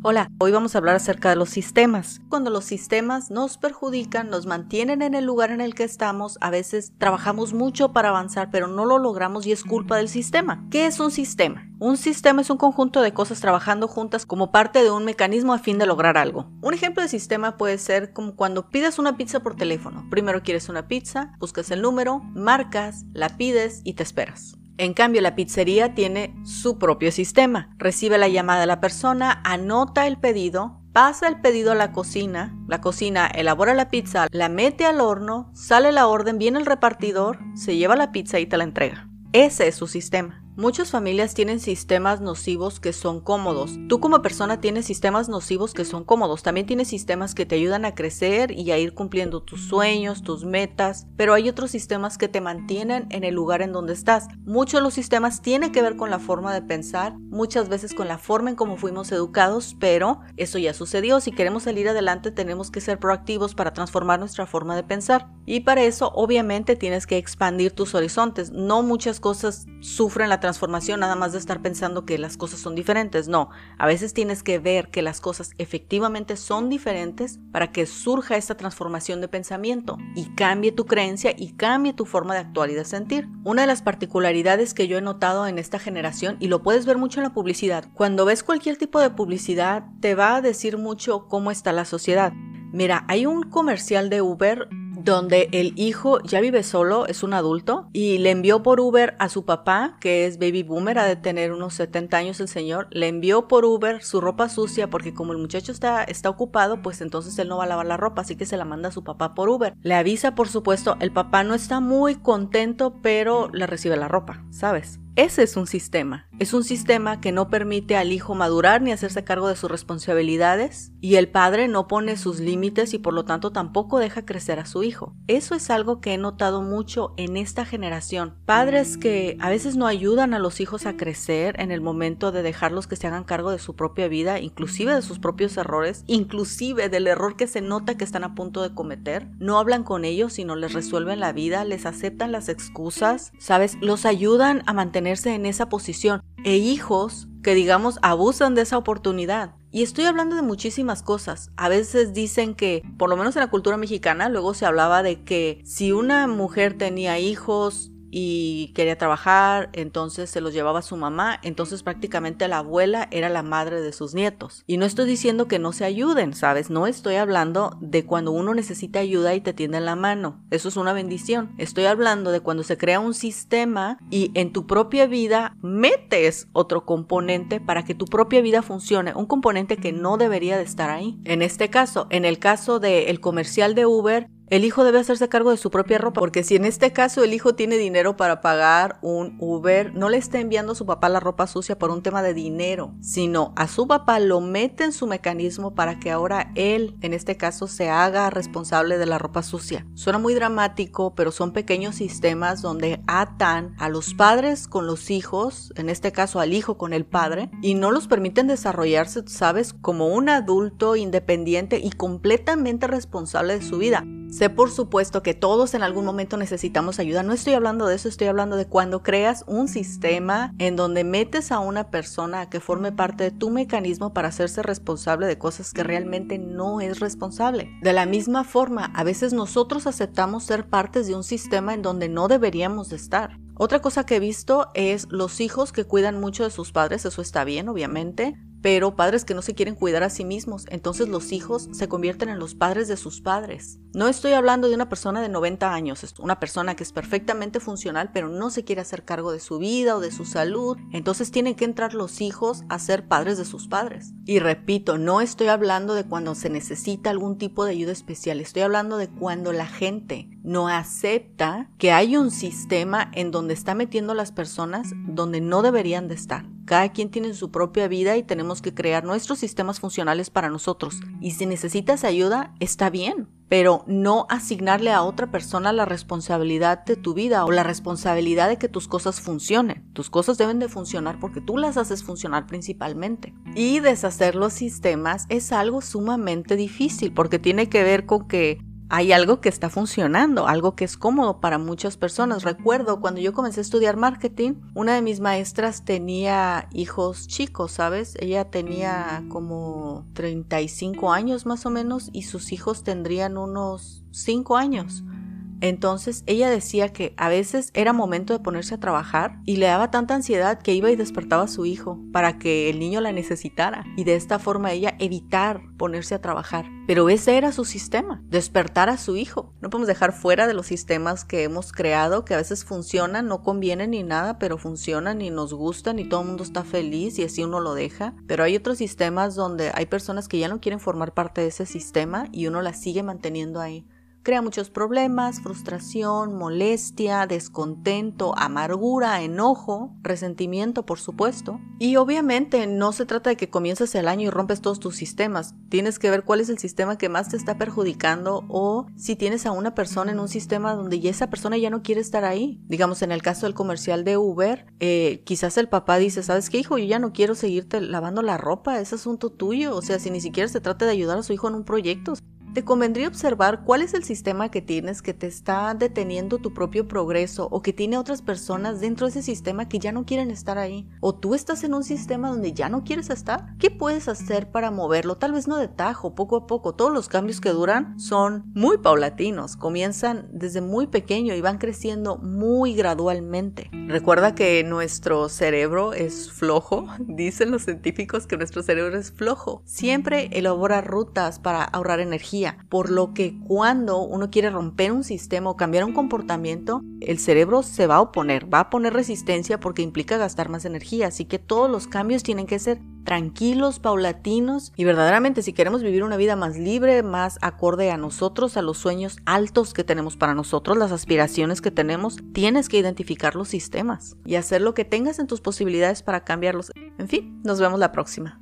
Hola, hoy vamos a hablar acerca de los sistemas. Cuando los sistemas nos perjudican, nos mantienen en el lugar en el que estamos, a veces trabajamos mucho para avanzar, pero no lo logramos y es culpa del sistema. ¿Qué es un sistema? Un sistema es un conjunto de cosas trabajando juntas como parte de un mecanismo a fin de lograr algo. Un ejemplo de sistema puede ser como cuando pides una pizza por teléfono. Primero quieres una pizza, buscas el número, marcas, la pides y te esperas. En cambio, la pizzería tiene su propio sistema. Recibe la llamada de la persona, anota el pedido, pasa el pedido a la cocina, la cocina elabora la pizza, la mete al horno, sale la orden, viene el repartidor, se lleva la pizza y te la entrega. Ese es su sistema. Muchas familias tienen sistemas nocivos que son cómodos. Tú como persona tienes sistemas nocivos que son cómodos. También tienes sistemas que te ayudan a crecer y a ir cumpliendo tus sueños, tus metas. Pero hay otros sistemas que te mantienen en el lugar en donde estás. Muchos de los sistemas tienen que ver con la forma de pensar, muchas veces con la forma en cómo fuimos educados, pero eso ya sucedió. Si queremos salir adelante tenemos que ser proactivos para transformar nuestra forma de pensar. Y para eso obviamente tienes que expandir tus horizontes. No muchas cosas sufren la nada más de estar pensando que las cosas son diferentes. No, a veces tienes que ver que las cosas efectivamente son diferentes para que surja esta transformación de pensamiento y cambie tu creencia y cambie tu forma de actuar y de sentir. Una de las particularidades que yo he notado en esta generación, y lo puedes ver mucho en la publicidad, cuando ves cualquier tipo de publicidad te va a decir mucho cómo está la sociedad. Mira, hay un comercial de Uber donde el hijo ya vive solo, es un adulto, y le envió por Uber a su papá, que es baby boomer, ha de tener unos 70 años el señor, le envió por Uber su ropa sucia porque como el muchacho está, está ocupado, pues entonces él no va a lavar la ropa, así que se la manda a su papá por Uber. Le avisa, por supuesto, el papá no está muy contento, pero le recibe la ropa, ¿sabes? Ese es un sistema. Es un sistema que no permite al hijo madurar ni hacerse cargo de sus responsabilidades y el padre no pone sus límites y por lo tanto tampoco deja crecer a su hijo. Eso es algo que he notado mucho en esta generación. Padres que a veces no ayudan a los hijos a crecer en el momento de dejarlos que se hagan cargo de su propia vida, inclusive de sus propios errores, inclusive del error que se nota que están a punto de cometer. No hablan con ellos, sino les resuelven la vida, les aceptan las excusas, ¿sabes? Los ayudan a mantener en esa posición e hijos que digamos abusan de esa oportunidad. Y estoy hablando de muchísimas cosas. A veces dicen que, por lo menos en la cultura mexicana, luego se hablaba de que si una mujer tenía hijos y quería trabajar, entonces se los llevaba su mamá, entonces prácticamente la abuela era la madre de sus nietos. Y no estoy diciendo que no se ayuden, ¿sabes? No estoy hablando de cuando uno necesita ayuda y te tienden la mano. Eso es una bendición. Estoy hablando de cuando se crea un sistema y en tu propia vida metes otro componente para que tu propia vida funcione, un componente que no debería de estar ahí. En este caso, en el caso del comercial de Uber, el hijo debe hacerse cargo de su propia ropa, porque si en este caso el hijo tiene dinero para pagar un Uber, no le está enviando a su papá la ropa sucia por un tema de dinero, sino a su papá lo mete en su mecanismo para que ahora él, en este caso, se haga responsable de la ropa sucia. Suena muy dramático, pero son pequeños sistemas donde atan a los padres con los hijos, en este caso al hijo con el padre, y no los permiten desarrollarse, sabes, como un adulto independiente y completamente responsable de su vida. Sé por supuesto que todos en algún momento necesitamos ayuda. No estoy hablando de eso, estoy hablando de cuando creas un sistema en donde metes a una persona a que forme parte de tu mecanismo para hacerse responsable de cosas que realmente no es responsable. De la misma forma, a veces nosotros aceptamos ser partes de un sistema en donde no deberíamos de estar. Otra cosa que he visto es los hijos que cuidan mucho de sus padres, eso está bien, obviamente, pero padres que no se quieren cuidar a sí mismos, entonces los hijos se convierten en los padres de sus padres. No estoy hablando de una persona de 90 años, una persona que es perfectamente funcional, pero no se quiere hacer cargo de su vida o de su salud, entonces tienen que entrar los hijos a ser padres de sus padres. Y repito, no estoy hablando de cuando se necesita algún tipo de ayuda especial, estoy hablando de cuando la gente no acepta que hay un sistema en donde está metiendo las personas donde no deberían de estar. Cada quien tiene su propia vida y tenemos que crear nuestros sistemas funcionales para nosotros. Y si necesitas ayuda, está bien, pero no asignarle a otra persona la responsabilidad de tu vida o la responsabilidad de que tus cosas funcionen. Tus cosas deben de funcionar porque tú las haces funcionar principalmente. Y deshacer los sistemas es algo sumamente difícil porque tiene que ver con que hay algo que está funcionando, algo que es cómodo para muchas personas. Recuerdo cuando yo comencé a estudiar marketing, una de mis maestras tenía hijos chicos, ¿sabes? Ella tenía como 35 años más o menos y sus hijos tendrían unos 5 años. Entonces ella decía que a veces era momento de ponerse a trabajar y le daba tanta ansiedad que iba y despertaba a su hijo para que el niño la necesitara y de esta forma ella evitar ponerse a trabajar. Pero ese era su sistema, despertar a su hijo. No podemos dejar fuera de los sistemas que hemos creado que a veces funcionan, no convienen ni nada, pero funcionan y nos gustan y todo el mundo está feliz y así uno lo deja. Pero hay otros sistemas donde hay personas que ya no quieren formar parte de ese sistema y uno la sigue manteniendo ahí crea muchos problemas, frustración, molestia, descontento, amargura, enojo, resentimiento, por supuesto. Y obviamente no se trata de que comiences el año y rompes todos tus sistemas. Tienes que ver cuál es el sistema que más te está perjudicando o si tienes a una persona en un sistema donde ya esa persona ya no quiere estar ahí. Digamos, en el caso del comercial de Uber, eh, quizás el papá dice, ¿sabes qué, hijo? Yo ya no quiero seguirte lavando la ropa, es asunto tuyo. O sea, si ni siquiera se trata de ayudar a su hijo en un proyecto, te convendría observar cuál es el sistema que tienes que te está deteniendo tu propio progreso o que tiene otras personas dentro de ese sistema que ya no quieren estar ahí. O tú estás en un sistema donde ya no quieres estar. ¿Qué puedes hacer para moverlo? Tal vez no de tajo, poco a poco. Todos los cambios que duran son muy paulatinos. Comienzan desde muy pequeño y van creciendo muy gradualmente. Recuerda que nuestro cerebro es flojo. Dicen los científicos que nuestro cerebro es flojo. Siempre elabora rutas para ahorrar por lo que cuando uno quiere romper un sistema o cambiar un comportamiento, el cerebro se va a oponer, va a poner resistencia porque implica gastar más energía, así que todos los cambios tienen que ser tranquilos, paulatinos y verdaderamente si queremos vivir una vida más libre, más acorde a nosotros, a los sueños altos que tenemos para nosotros, las aspiraciones que tenemos, tienes que identificar los sistemas y hacer lo que tengas en tus posibilidades para cambiarlos. En fin, nos vemos la próxima.